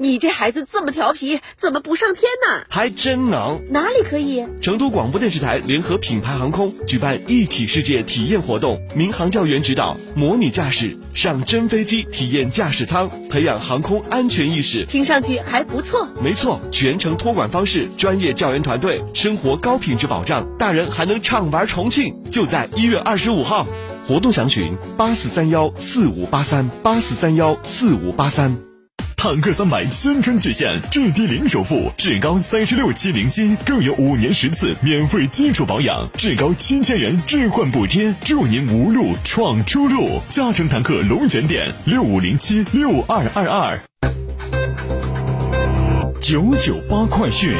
你这孩子这么调皮，怎么不上天呢？还真能。哪里可以？成都广播电视台联合品牌航空举办一起世界体验活动，民航教员指导，模拟驾驶，上真飞机体验驾驶舱，培养航空安全意识。听上去还不错。没错，全程托管方式，专业教员团队，生活高品质保障，大人还能畅玩重庆。就在一月二十五号，活动详询八四三幺四五八三八四三幺四五八三。坦克三百新春巨献，至低零首付，至高三十六期零息，更有五年十次免费基础保养，至高七千元置换补贴，祝您无路闯出路。嘉诚坦克龙泉店六五零七六二二二九九八快讯。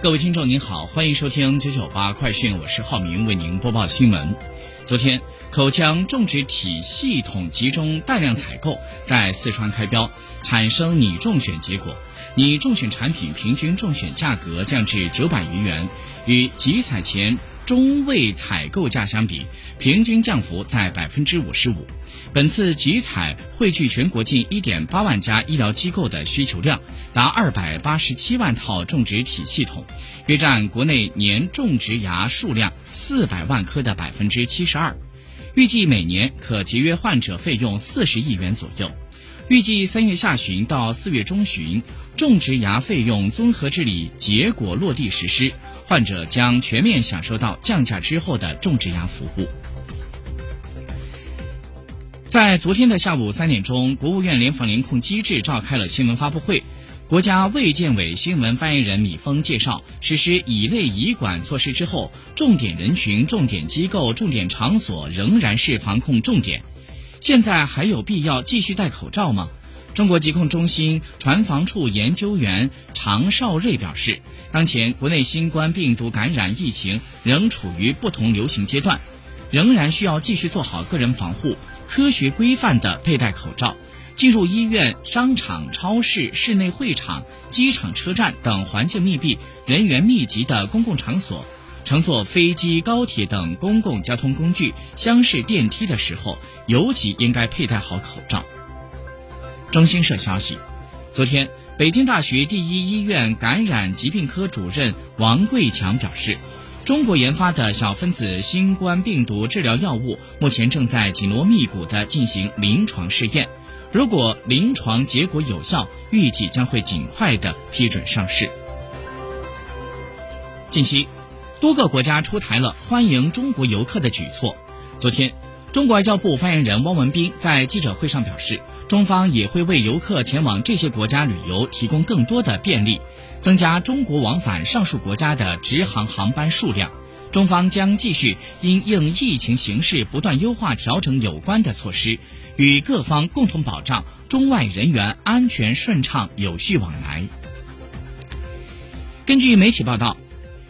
各位听众您好，欢迎收听九九八快讯，我是浩明，为您播报新闻。昨天。口腔种植体系统集中大量采购在四川开标，产生拟中选结果，拟中选产品平均中选价格降至九百余元，与集采前中位采购价相比，平均降幅在百分之五十五。本次集采汇聚全国近一点八万家医疗机构的需求量，达二百八十七万套种植体系统，约占国内年种植牙数量四百万颗的百分之七十二。预计每年可节约患者费用四十亿元左右。预计三月下旬到四月中旬，种植牙费用综合治理结果落地实施，患者将全面享受到降价之后的种植牙服务。在昨天的下午三点钟，国务院联防联控机制召开了新闻发布会。国家卫健委新闻发言人米峰介绍，实施乙类乙管措施之后，重点人群、重点机构、重点场所仍然是防控重点。现在还有必要继续戴口罩吗？中国疾控中心传防处研究员常少瑞表示，当前国内新冠病毒感染疫情仍处于不同流行阶段，仍然需要继续做好个人防护，科学规范的佩戴口罩。进入医院、商场、超市、室内会场、机场、车站等环境密闭、人员密集的公共场所，乘坐飞机、高铁等公共交通工具、厢式电梯的时候，尤其应该佩戴好口罩。中新社消息，昨天，北京大学第一医院感染疾病科主任王贵强表示，中国研发的小分子新冠病毒治疗药物目前正在紧锣密鼓地进行临床试验。如果临床结果有效，预计将会尽快的批准上市。近期，多个国家出台了欢迎中国游客的举措。昨天，中国外交部发言人汪文斌在记者会上表示，中方也会为游客前往这些国家旅游提供更多的便利，增加中国往返上述国家的直航航班数量。中方将继续因应疫情形势，不断优化调整有关的措施，与各方共同保障中外人员安全顺畅有序往来。根据媒体报道，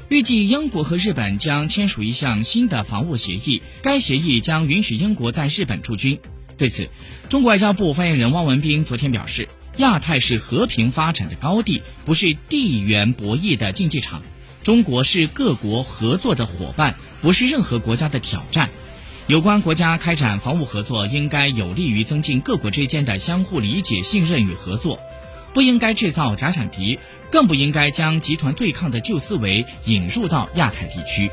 预计英国和日本将签署一项新的防务协议，该协议将允许英国在日本驻军。对此，中国外交部发言人汪文斌昨天表示：“亚太是和平发展的高地，不是地缘博弈的竞技场。”中国是各国合作的伙伴，不是任何国家的挑战。有关国家开展防务合作，应该有利于增进各国之间的相互理解、信任与合作，不应该制造假想敌，更不应该将集团对抗的旧思维引入到亚太地区。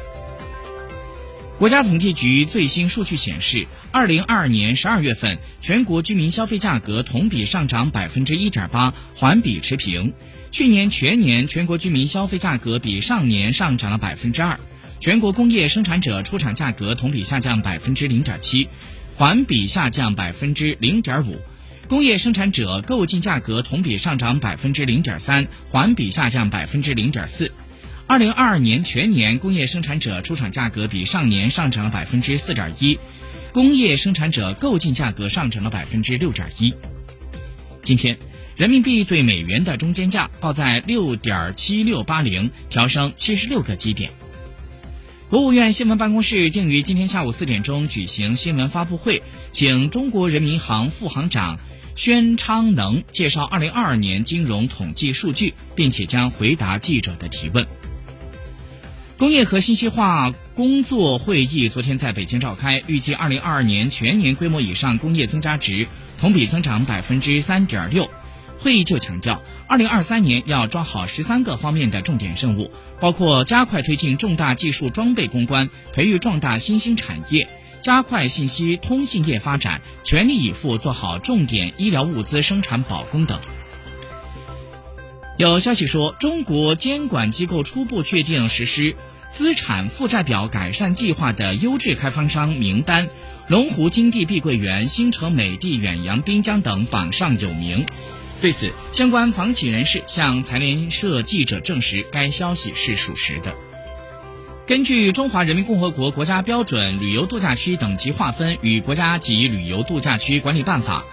国家统计局最新数据显示，二零二二年十二月份全国居民消费价格同比上涨百分之一点八，环比持平。去年全年全国居民消费价格比上年上涨了百分之二，全国工业生产者出厂价格同比下降百分之零点七，环比下降百分之零点五，工业生产者购进价格同比上涨百分之零点三，环比下降百分之零点四。二零二二年全年工业生产者出厂价格比上年上涨了百分之四点一，工业生产者购进价格上涨了百分之六点一。今天，人民币对美元的中间价报在六点七六八零，调升七十六个基点。国务院新闻办公室定于今天下午四点钟举行新闻发布会，请中国人民银行副行长宣昌能介绍二零二二年金融统计数据，并且将回答记者的提问。工业和信息化工作会议昨天在北京召开，预计二零二二年全年规模以上工业增加值同比增长百分之三点六。会议就强调，二零二三年要抓好十三个方面的重点任务，包括加快推进重大技术装备攻关，培育壮大新兴产业，加快信息通信业发展，全力以赴做好重点医疗物资生产保供等。有消息说，中国监管机构初步确定实施资产负债表改善计划的优质开发商名单，龙湖金地碧桂园、新城美的远洋滨江等榜上有名。对此，相关房企人士向财联社记者证实，该消息是属实的。根据《中华人民共和国国家标准旅游度假区等级划分与国家级旅游度假区管理办法》，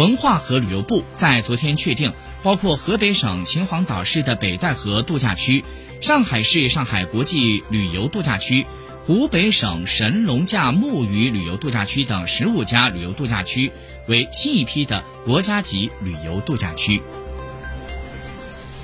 文化和旅游部在昨天确定。包括河北省秦皇岛市的北戴河度假区、上海市上海国际旅游度假区、湖北省神农架木鱼旅游度假区等十五家旅游度假区为新一批的国家级旅游度假区。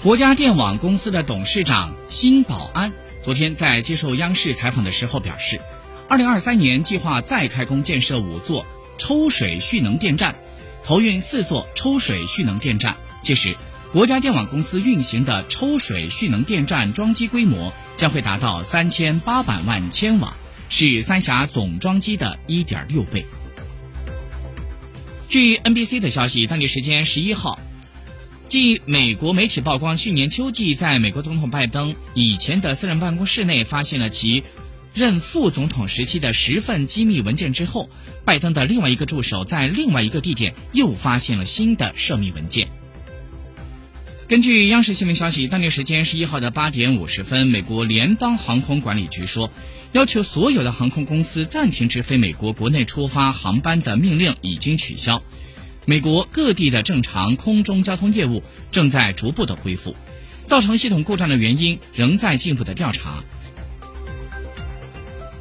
国家电网公司的董事长辛保安昨天在接受央视采访的时候表示，二零二三年计划再开工建设五座抽水蓄能电站，投运四座抽水蓄能电站。届时，国家电网公司运行的抽水蓄能电站装机规模将会达到三千八百万千瓦，是三峡总装机的一点六倍。据 NBC 的消息，当地时间十一号，继美国媒体曝光去年秋季在美国总统拜登以前的私人办公室内发现了其任副总统时期的十份机密文件之后，拜登的另外一个助手在另外一个地点又发现了新的涉密文件。根据央视新闻消息，当地时间十一号的八点五十分，美国联邦航空管理局说，要求所有的航空公司暂停直飞美国国内出发航班的命令已经取消。美国各地的正常空中交通业务正在逐步的恢复，造成系统故障的原因仍在进一步的调查。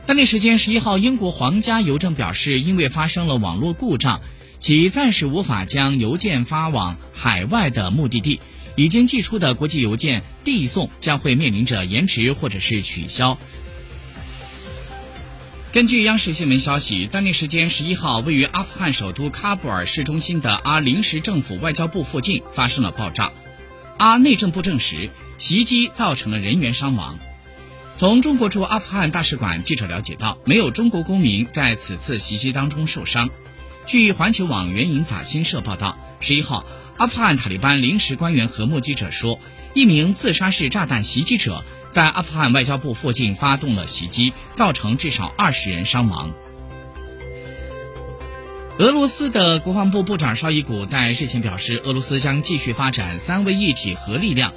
当地时间十一号，英国皇家邮政表示，因为发生了网络故障，其暂时无法将邮件发往海外的目的地。已经寄出的国际邮件递送将会面临着延迟或者是取消。根据央视新闻消息，当地时间十一号，位于阿富汗首都喀布尔市中心的阿临时政府外交部附近发生了爆炸。阿内政部证实，袭击造成了人员伤亡。从中国驻阿富汗大使馆记者了解到，没有中国公民在此次袭击当中受伤。据环球网援引法新社报道，十一号。阿富汗塔利班临时官员和目击者说，一名自杀式炸弹袭击者在阿富汗外交部附近发动了袭击，造成至少二十人伤亡。俄罗斯的国防部部长绍伊古在日前表示，俄罗斯将继续发展三位一体核力量，